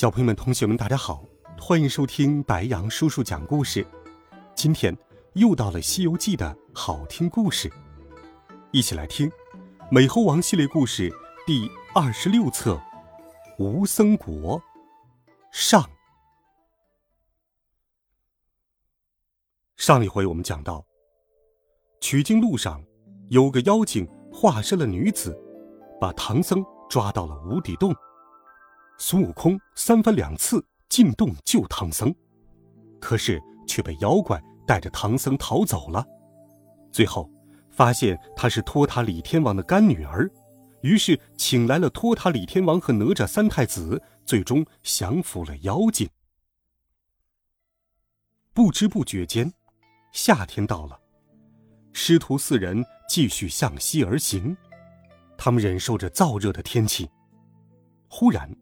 小朋友们、同学们，大家好，欢迎收听白羊叔叔讲故事。今天又到了《西游记》的好听故事，一起来听《美猴王》系列故事第二十六册《吴僧国》上。上一回我们讲到，取经路上有个妖精化身了女子，把唐僧抓到了无底洞。孙悟空三番两次进洞救唐僧，可是却被妖怪带着唐僧逃走了。最后发现他是托塔李天王的干女儿，于是请来了托塔李天王和哪吒三太子，最终降服了妖精。不知不觉间，夏天到了，师徒四人继续向西而行，他们忍受着燥热的天气，忽然。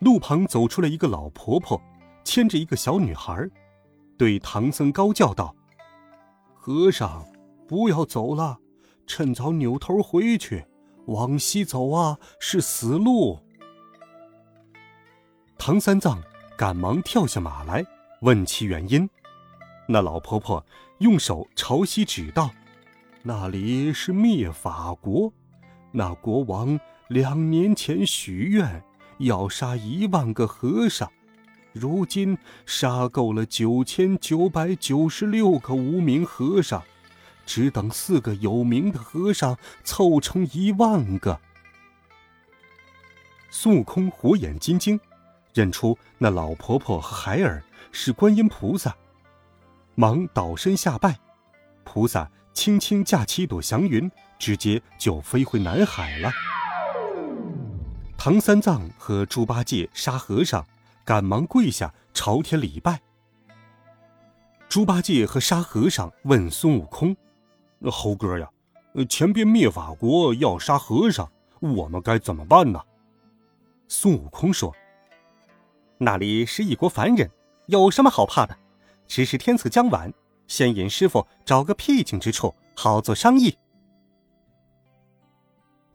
路旁走出来一个老婆婆，牵着一个小女孩，对唐僧高叫道：“和尚，不要走了，趁早扭头回去，往西走啊，是死路。”唐三藏赶忙跳下马来，问其原因。那老婆婆用手朝西指道：“那里是灭法国，那国王两年前许愿。”要杀一万个和尚，如今杀够了九千九百九十六个无名和尚，只等四个有名的和尚凑成一万个。孙悟空火眼金睛，认出那老婆婆和孩儿是观音菩萨，忙倒身下拜。菩萨轻轻架起一朵祥云，直接就飞回南海了。唐三藏和猪八戒、沙和尚赶忙跪下朝天礼拜。猪八戒和沙和尚问孙悟空：“猴哥呀，前边灭法国要杀和尚，我们该怎么办呢？”孙悟空说：“那里是一国凡人，有什么好怕的？只是天色将晚，先引师傅找个僻静之处，好做商议。”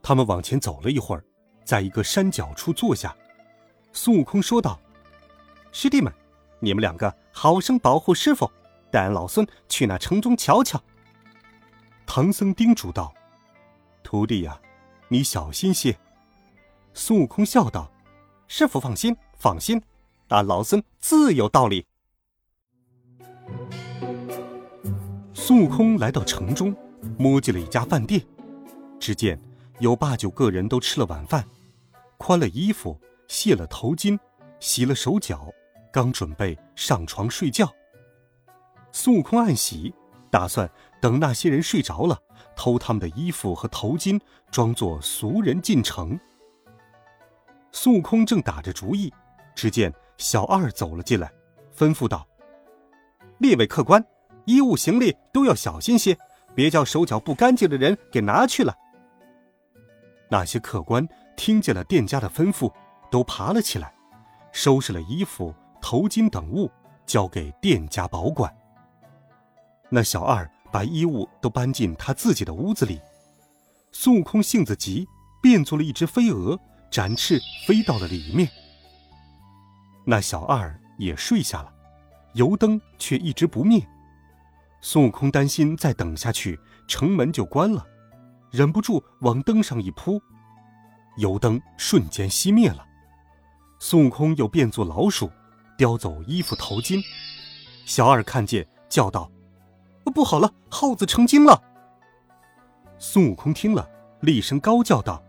他们往前走了一会儿。在一个山脚处坐下，孙悟空说道：“师弟们，你们两个好生保护师傅，带俺老孙去那城中瞧瞧。”唐僧叮嘱道：“徒弟呀，你小心些。”孙悟空笑道：“师傅放心，放心，俺老孙自有道理。”孙悟空来到城中，摸进了一家饭店，只见有八九个人都吃了晚饭。宽了衣服，卸了头巾，洗了手脚，刚准备上床睡觉。孙悟空暗喜，打算等那些人睡着了，偷他们的衣服和头巾，装作俗人进城。孙悟空正打着主意，只见小二走了进来，吩咐道：“列位客官，衣物行李都要小心些，别叫手脚不干净的人给拿去了。”那些客官。听见了店家的吩咐，都爬了起来，收拾了衣服、头巾等物，交给店家保管。那小二把衣物都搬进他自己的屋子里。孙悟空性子急，变作了一只飞蛾，展翅飞到了里面。那小二也睡下了，油灯却一直不灭。孙悟空担心再等下去，城门就关了，忍不住往灯上一扑。油灯瞬间熄灭了，孙悟空又变作老鼠，叼走衣服头巾。小二看见，叫道：“不好了，耗子成精了！”孙悟空听了，厉声高叫道：“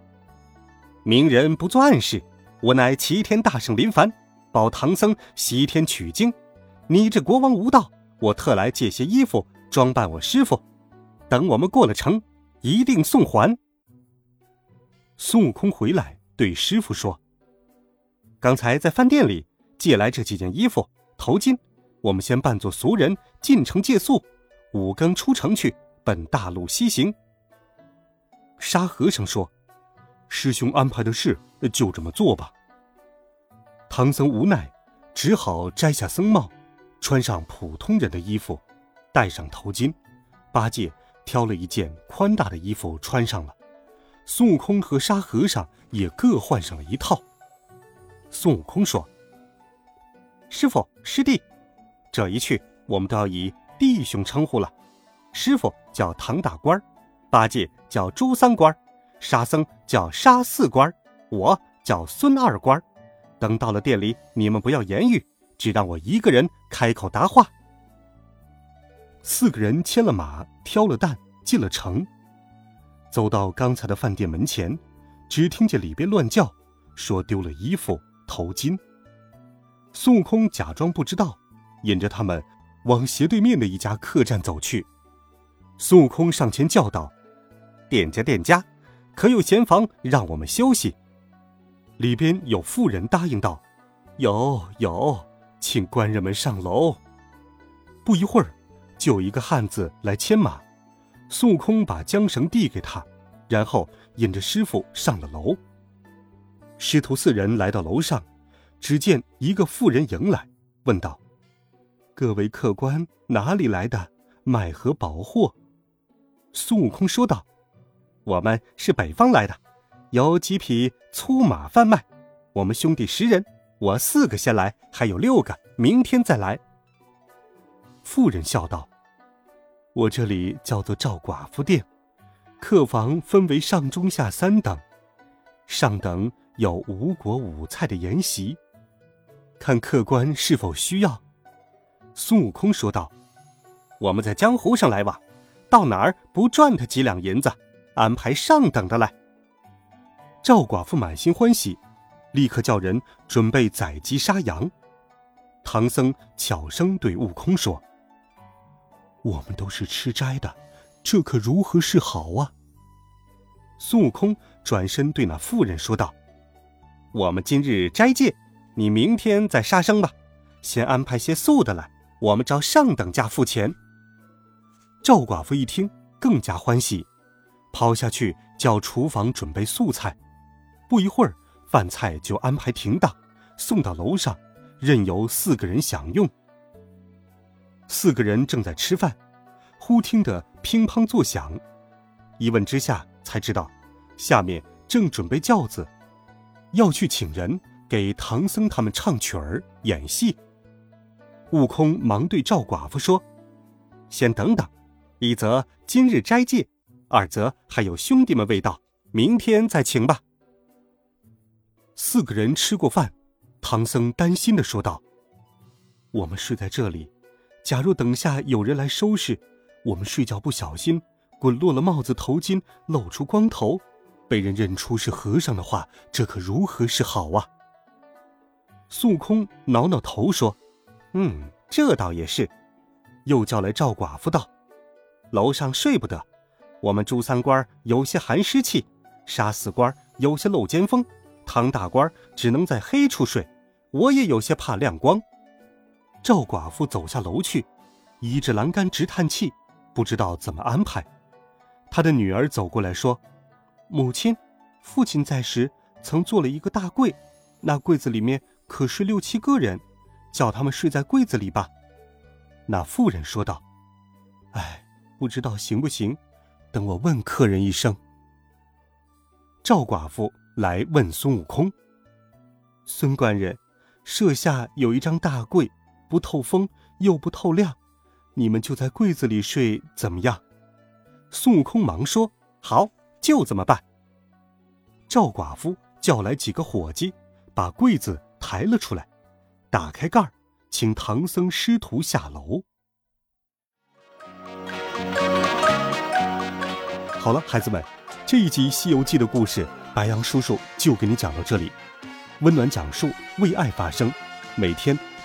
明人不做暗事，我乃齐天大圣林凡，保唐僧西天取经。你这国王无道，我特来借些衣服装扮我师傅，等我们过了城，一定送还。”孙悟空回来对师傅说：“刚才在饭店里借来这几件衣服、头巾，我们先扮作俗人进城借宿，五更出城去，奔大路西行。沙和尚说：“师兄安排的事，就这么做吧。”唐僧无奈，只好摘下僧帽，穿上普通人的衣服，戴上头巾。八戒挑了一件宽大的衣服穿上了，孙悟空和沙和尚也各换上了一套。孙悟空说：“师傅、师弟，这一去，我们都要以弟兄称呼了。师傅叫唐大官八戒叫朱三官沙僧叫沙四官我叫孙二官等到了店里，你们不要言语，只让我一个人开口答话。”四个人牵了马，挑了担，进了城。走到刚才的饭店门前，只听见里边乱叫，说丢了衣服、头巾。孙悟空假装不知道，引着他们往斜对面的一家客栈走去。孙悟空上前叫道：“店家，店家，可有闲房让我们休息？”里边有妇人答应道：“有有，请官人们上楼。”不一会儿。就有一个汉子来牵马，孙悟空把缰绳递给他，然后引着师傅上了楼。师徒四人来到楼上，只见一个妇人迎来，问道：“各位客官哪里来的？买何宝货？”孙悟空说道：“我们是北方来的，有几匹粗马贩卖。我们兄弟十人，我四个先来，还有六个明天再来。”妇人笑道：“我这里叫做赵寡妇店，客房分为上中下三等，上等有五果五菜的筵席，看客官是否需要。”孙悟空说道：“我们在江湖上来往，到哪儿不赚他几两银子？安排上等的来。”赵寡妇满心欢喜，立刻叫人准备宰鸡杀羊。唐僧悄声对悟空说。我们都是吃斋的，这可如何是好啊？孙悟空转身对那妇人说道：“我们今日斋戒，你明天再杀生吧。先安排些素的来，我们照上等价付钱。”赵寡妇一听，更加欢喜，跑下去叫厨房准备素菜。不一会儿，饭菜就安排停当，送到楼上，任由四个人享用。四个人正在吃饭，忽听得乒乓作响，一问之下才知道，下面正准备轿子，要去请人给唐僧他们唱曲儿演戏。悟空忙对赵寡妇说：“先等等，一则今日斋戒，二则还有兄弟们未到，明天再请吧。”四个人吃过饭，唐僧担心的说道：“我们睡在这里。”假若等下有人来收拾，我们睡觉不小心滚落了帽子头巾，露出光头，被人认出是和尚的话，这可如何是好啊？孙悟空挠挠头说：“嗯，这倒也是。”又叫来赵寡妇道：“楼上睡不得，我们朱三官有些寒湿气，沙四官有些漏尖风，唐大官只能在黑处睡，我也有些怕亮光。”赵寡妇走下楼去，倚着栏杆直叹气，不知道怎么安排。她的女儿走过来说：“母亲，父亲在时曾做了一个大柜，那柜子里面可是六七个人，叫他们睡在柜子里吧。”那妇人说道：“哎，不知道行不行，等我问客人一声。”赵寡妇来问孙悟空：“孙官人，舍下有一张大柜。”不透风又不透亮，你们就在柜子里睡怎么样？孙悟空忙说：“好，就这么办。”赵寡妇叫来几个伙计，把柜子抬了出来，打开盖儿，请唐僧师徒下楼。好了，孩子们，这一集《西游记》的故事，白杨叔叔就给你讲到这里。温暖讲述，为爱发声，每天。